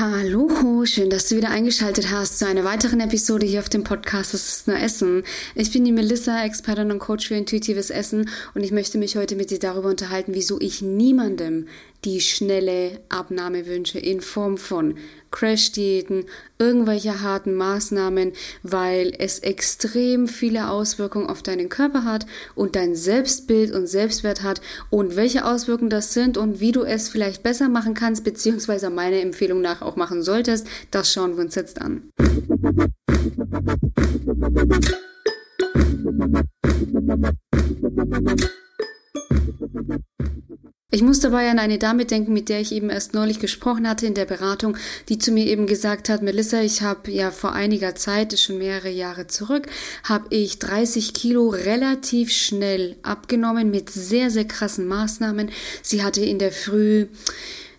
Hallo, schön, dass du wieder eingeschaltet hast zu einer weiteren Episode hier auf dem Podcast Das ist nur Essen. Ich bin die Melissa, Expertin und Coach für intuitives Essen und ich möchte mich heute mit dir darüber unterhalten, wieso ich niemandem die schnelle Abnahme wünsche in Form von Crash-Diäten, irgendwelche harten Maßnahmen, weil es extrem viele Auswirkungen auf deinen Körper hat und dein Selbstbild und Selbstwert hat und welche Auswirkungen das sind und wie du es vielleicht besser machen kannst, beziehungsweise meiner Empfehlung nach auch machen solltest, das schauen wir uns jetzt an. Ich muss dabei an eine Dame denken, mit der ich eben erst neulich gesprochen hatte in der Beratung, die zu mir eben gesagt hat, Melissa, ich habe ja vor einiger Zeit, schon mehrere Jahre zurück, habe ich 30 Kilo relativ schnell abgenommen mit sehr, sehr krassen Maßnahmen. Sie hatte in der Früh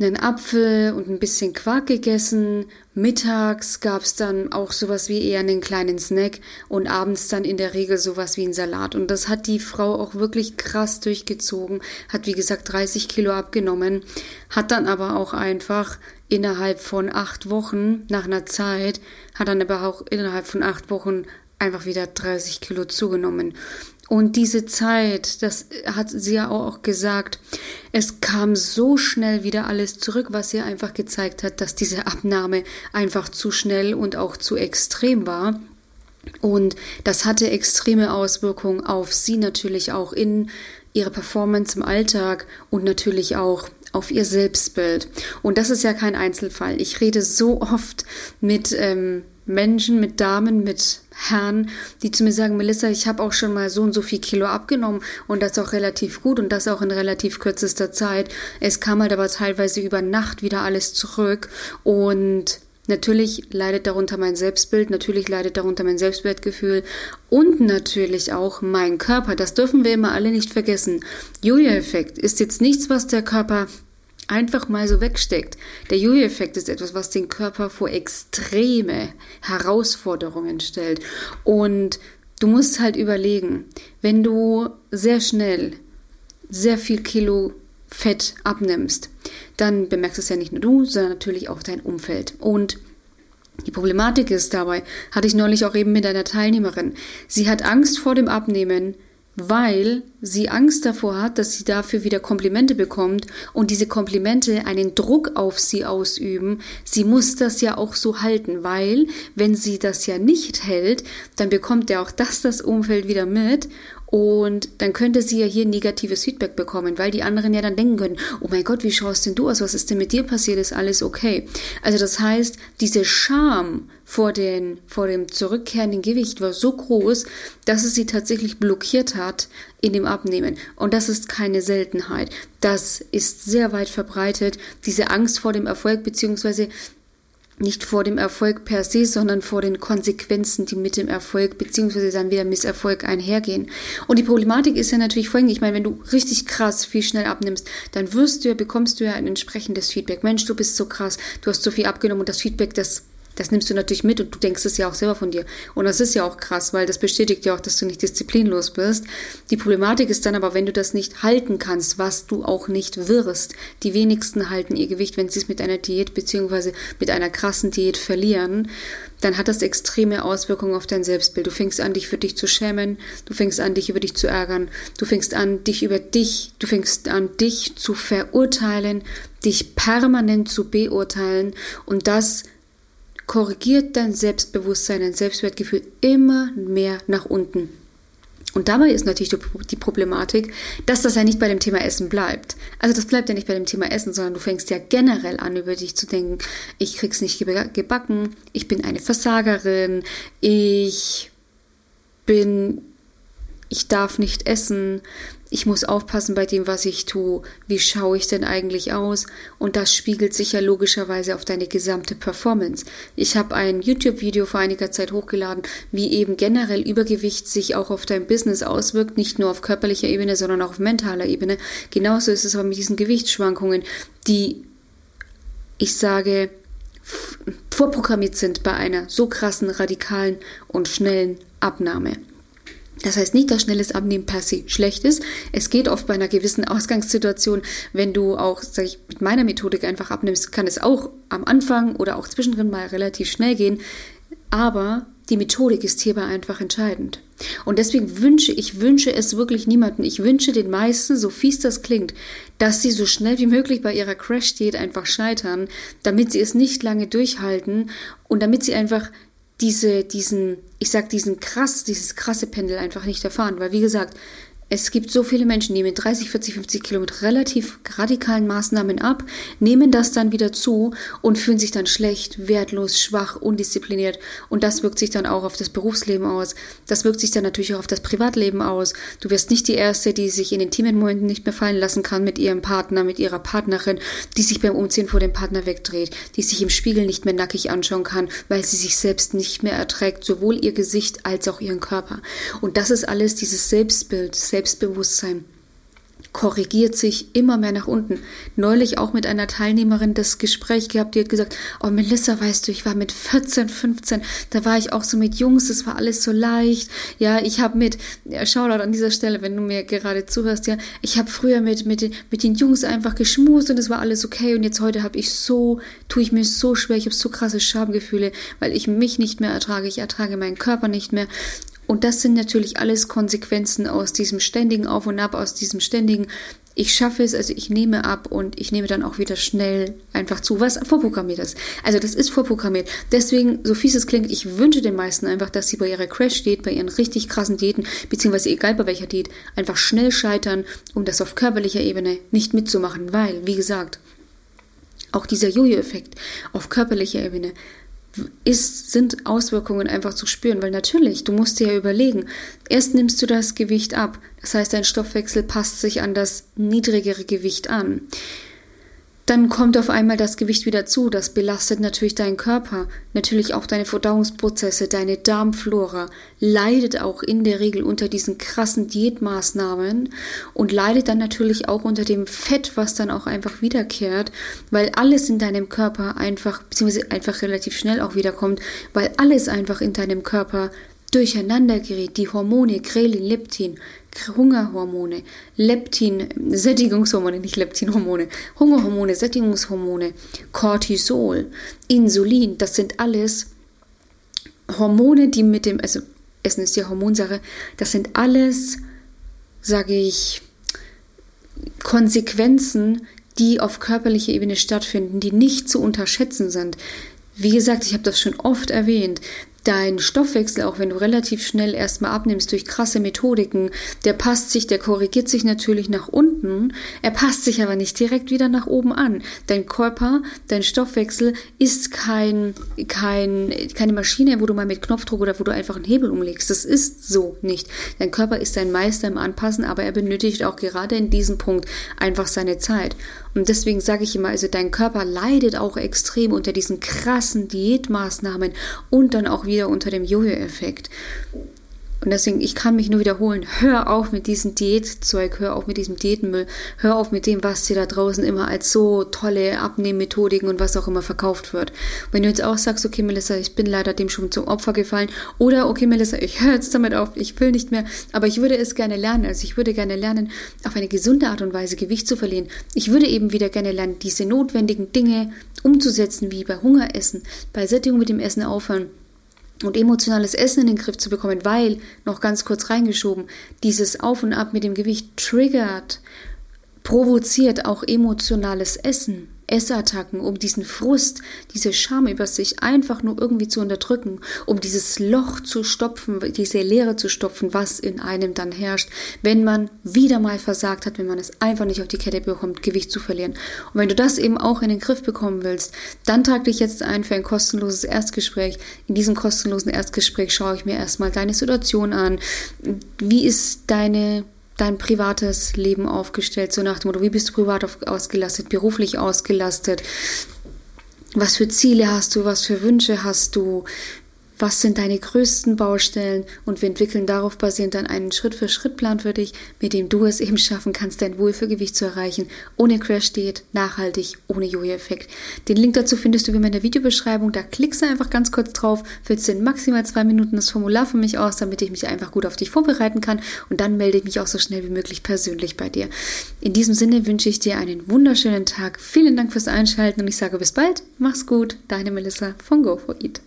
einen Apfel und ein bisschen Quark gegessen. Mittags gab's dann auch sowas wie eher einen kleinen Snack und abends dann in der Regel sowas wie ein Salat. Und das hat die Frau auch wirklich krass durchgezogen, hat wie gesagt 30 Kilo abgenommen, hat dann aber auch einfach innerhalb von acht Wochen, nach einer Zeit, hat dann aber auch innerhalb von acht Wochen einfach wieder 30 Kilo zugenommen. Und diese Zeit, das hat sie ja auch gesagt, es kam so schnell wieder alles zurück, was ihr einfach gezeigt hat, dass diese Abnahme einfach zu schnell und auch zu extrem war. Und das hatte extreme Auswirkungen auf sie natürlich auch in ihrer Performance im Alltag und natürlich auch auf ihr Selbstbild. Und das ist ja kein Einzelfall. Ich rede so oft mit ähm, Menschen, mit Damen, mit Herren, die zu mir sagen, Melissa, ich habe auch schon mal so und so viel Kilo abgenommen und das auch relativ gut und das auch in relativ kürzester Zeit. Es kam halt aber teilweise über Nacht wieder alles zurück und Natürlich leidet darunter mein Selbstbild, natürlich leidet darunter mein Selbstwertgefühl und natürlich auch mein Körper. Das dürfen wir immer alle nicht vergessen. Jojo-Effekt ist jetzt nichts, was der Körper einfach mal so wegsteckt. Der Jojo-Effekt ist etwas, was den Körper vor extreme Herausforderungen stellt. Und du musst halt überlegen, wenn du sehr schnell sehr viel Kilo Fett abnimmst, dann bemerkst es ja nicht nur du, sondern natürlich auch dein Umfeld. Und die Problematik ist dabei, hatte ich neulich auch eben mit einer Teilnehmerin. Sie hat Angst vor dem Abnehmen, weil sie Angst davor hat, dass sie dafür wieder Komplimente bekommt und diese Komplimente einen Druck auf sie ausüben. Sie muss das ja auch so halten, weil wenn sie das ja nicht hält, dann bekommt ja auch das das Umfeld wieder mit und dann könnte sie ja hier negatives Feedback bekommen, weil die anderen ja dann denken können, oh mein Gott, wie schaust denn du aus? Was ist denn mit dir passiert? Ist alles okay? Also das heißt, diese Scham vor, den, vor dem zurückkehrenden Gewicht war so groß, dass es sie tatsächlich blockiert hat in dem Abnehmen. Und das ist keine Seltenheit. Das ist sehr weit verbreitet. Diese Angst vor dem Erfolg beziehungsweise nicht vor dem Erfolg per se, sondern vor den Konsequenzen, die mit dem Erfolg beziehungsweise dann wieder Misserfolg einhergehen. Und die Problematik ist ja natürlich folgende. Ich meine, wenn du richtig krass viel schnell abnimmst, dann wirst du ja, bekommst du ja ein entsprechendes Feedback. Mensch, du bist so krass, du hast so viel abgenommen und das Feedback, das das nimmst du natürlich mit und du denkst es ja auch selber von dir. Und das ist ja auch krass, weil das bestätigt ja auch, dass du nicht disziplinlos bist. Die Problematik ist dann aber, wenn du das nicht halten kannst, was du auch nicht wirst. Die wenigsten halten ihr Gewicht, wenn sie es mit einer Diät beziehungsweise mit einer krassen Diät verlieren, dann hat das extreme Auswirkungen auf dein Selbstbild. Du fängst an, dich für dich zu schämen, du fängst an, dich über dich zu ärgern, du fängst an, dich über dich, du fängst an, dich zu verurteilen, dich permanent zu beurteilen und das korrigiert dein Selbstbewusstsein, dein Selbstwertgefühl immer mehr nach unten. Und dabei ist natürlich die Problematik, dass das ja nicht bei dem Thema Essen bleibt. Also das bleibt ja nicht bei dem Thema Essen, sondern du fängst ja generell an, über dich zu denken, ich krieg's nicht gebacken, ich bin eine Versagerin, ich bin, ich darf nicht essen, ich muss aufpassen bei dem, was ich tue. Wie schaue ich denn eigentlich aus? Und das spiegelt sich ja logischerweise auf deine gesamte Performance. Ich habe ein YouTube-Video vor einiger Zeit hochgeladen, wie eben generell Übergewicht sich auch auf dein Business auswirkt, nicht nur auf körperlicher Ebene, sondern auch auf mentaler Ebene. Genauso ist es aber mit diesen Gewichtsschwankungen, die, ich sage, vorprogrammiert sind bei einer so krassen, radikalen und schnellen Abnahme. Das heißt nicht, dass schnelles Abnehmen per se schlecht ist. Es geht oft bei einer gewissen Ausgangssituation, wenn du auch, sag ich, mit meiner Methodik einfach abnimmst, kann es auch am Anfang oder auch zwischendrin mal relativ schnell gehen. Aber die Methodik ist hierbei einfach entscheidend. Und deswegen wünsche ich wünsche es wirklich niemanden. Ich wünsche den meisten, so fies das klingt, dass sie so schnell wie möglich bei ihrer Crash-Diät einfach scheitern, damit sie es nicht lange durchhalten und damit sie einfach diese, diesen, ich sag diesen krass, dieses krasse Pendel einfach nicht erfahren. Weil wie gesagt, es gibt so viele Menschen, die mit 30, 40, 50 Kilo mit relativ radikalen Maßnahmen ab, nehmen das dann wieder zu und fühlen sich dann schlecht, wertlos, schwach, undiszipliniert. Und das wirkt sich dann auch auf das Berufsleben aus. Das wirkt sich dann natürlich auch auf das Privatleben aus. Du wirst nicht die Erste, die sich in intimen Momenten nicht mehr fallen lassen kann mit ihrem Partner, mit ihrer Partnerin, die sich beim Umziehen vor dem Partner wegdreht, die sich im Spiegel nicht mehr nackig anschauen kann, weil sie sich selbst nicht mehr erträgt, sowohl ihr Gesicht als auch ihren Körper. Und das ist alles dieses Selbstbild, Selbstbild Selbstbewusstsein korrigiert sich immer mehr nach unten. Neulich auch mit einer Teilnehmerin das Gespräch gehabt, die hat gesagt, oh Melissa, weißt du, ich war mit 14, 15, da war ich auch so mit Jungs, das war alles so leicht. Ja, ich habe mit, ja, Shoutout an dieser Stelle, wenn du mir gerade zuhörst, ja, ich habe früher mit, mit, mit den Jungs einfach geschmust und es war alles okay und jetzt heute habe ich so, tue ich mir so schwer, ich habe so krasse Schamgefühle, weil ich mich nicht mehr ertrage, ich ertrage meinen Körper nicht mehr und das sind natürlich alles Konsequenzen aus diesem ständigen Auf und Ab, aus diesem ständigen, ich schaffe es, also ich nehme ab und ich nehme dann auch wieder schnell einfach zu, was vorprogrammiert ist. Also das ist vorprogrammiert. Deswegen, so fies es klingt, ich wünsche den meisten einfach, dass sie bei ihrer Crash-Diät, bei ihren richtig krassen Diäten, beziehungsweise egal bei welcher Diät, einfach schnell scheitern, um das auf körperlicher Ebene nicht mitzumachen, weil, wie gesagt, auch dieser Jojo-Effekt auf körperlicher Ebene ist, sind Auswirkungen einfach zu spüren, weil natürlich, du musst dir ja überlegen, erst nimmst du das Gewicht ab, das heißt, dein Stoffwechsel passt sich an das niedrigere Gewicht an. Dann kommt auf einmal das Gewicht wieder zu. Das belastet natürlich deinen Körper, natürlich auch deine Verdauungsprozesse, deine Darmflora, leidet auch in der Regel unter diesen krassen Diätmaßnahmen und leidet dann natürlich auch unter dem Fett, was dann auch einfach wiederkehrt, weil alles in deinem Körper einfach, beziehungsweise einfach relativ schnell auch wiederkommt, weil alles einfach in deinem Körper durcheinander gerät. Die Hormone Grelin, Leptin, Hungerhormone, Leptin, Sättigungshormone, nicht Leptinhormone, Hungerhormone, Sättigungshormone, Cortisol, Insulin, das sind alles Hormone, die mit dem, also Essen ist ja Hormonsache, das sind alles, sage ich, Konsequenzen, die auf körperlicher Ebene stattfinden, die nicht zu unterschätzen sind. Wie gesagt, ich habe das schon oft erwähnt dein Stoffwechsel, auch wenn du relativ schnell erstmal abnimmst durch krasse Methodiken, der passt sich, der korrigiert sich natürlich nach unten, er passt sich aber nicht direkt wieder nach oben an. Dein Körper, dein Stoffwechsel ist kein, kein, keine Maschine, wo du mal mit Knopfdruck oder wo du einfach einen Hebel umlegst. Das ist so nicht. Dein Körper ist ein Meister im Anpassen, aber er benötigt auch gerade in diesem Punkt einfach seine Zeit. Und deswegen sage ich immer, also dein Körper leidet auch extrem unter diesen krassen Diätmaßnahmen und dann auch wieder unter dem Jojo-Effekt. Und deswegen, ich kann mich nur wiederholen, hör auf mit diesem Diätzeug, hör auf mit diesem Diätenmüll, hör auf mit dem, was dir da draußen immer als so tolle Abnehmmethodiken und was auch immer verkauft wird. Wenn du jetzt auch sagst, okay, Melissa, ich bin leider dem schon zum Opfer gefallen, oder okay, Melissa, ich höre jetzt damit auf, ich will nicht mehr, aber ich würde es gerne lernen, also ich würde gerne lernen, auf eine gesunde Art und Weise Gewicht zu verlieren. Ich würde eben wieder gerne lernen, diese notwendigen Dinge umzusetzen, wie bei Hunger essen, bei Sättigung mit dem Essen aufhören und emotionales Essen in den Griff zu bekommen, weil, noch ganz kurz reingeschoben, dieses Auf und Ab mit dem Gewicht triggert, provoziert auch emotionales Essen. Essattacken, um diesen Frust, diese Scham über sich einfach nur irgendwie zu unterdrücken, um dieses Loch zu stopfen, diese Leere zu stopfen, was in einem dann herrscht, wenn man wieder mal versagt hat, wenn man es einfach nicht auf die Kette bekommt, Gewicht zu verlieren. Und wenn du das eben auch in den Griff bekommen willst, dann trag dich jetzt ein für ein kostenloses Erstgespräch. In diesem kostenlosen Erstgespräch schaue ich mir erstmal deine Situation an. Wie ist deine dein privates Leben aufgestellt, so nach dem Motto, wie bist du privat ausgelastet, beruflich ausgelastet, was für Ziele hast du, was für Wünsche hast du, was sind deine größten Baustellen und wir entwickeln darauf basierend dann einen Schritt-für-Schritt-Plan für dich, mit dem du es eben schaffen kannst, dein Wohlfühlgewicht zu erreichen, ohne Crash-Diät, nachhaltig, ohne Jojo-Effekt. Den Link dazu findest du wie in der Videobeschreibung, da klickst du einfach ganz kurz drauf, füllst in maximal zwei Minuten das Formular für mich aus, damit ich mich einfach gut auf dich vorbereiten kann und dann melde ich mich auch so schnell wie möglich persönlich bei dir. In diesem Sinne wünsche ich dir einen wunderschönen Tag. Vielen Dank fürs Einschalten und ich sage bis bald. Mach's gut. Deine Melissa von Go4Eat.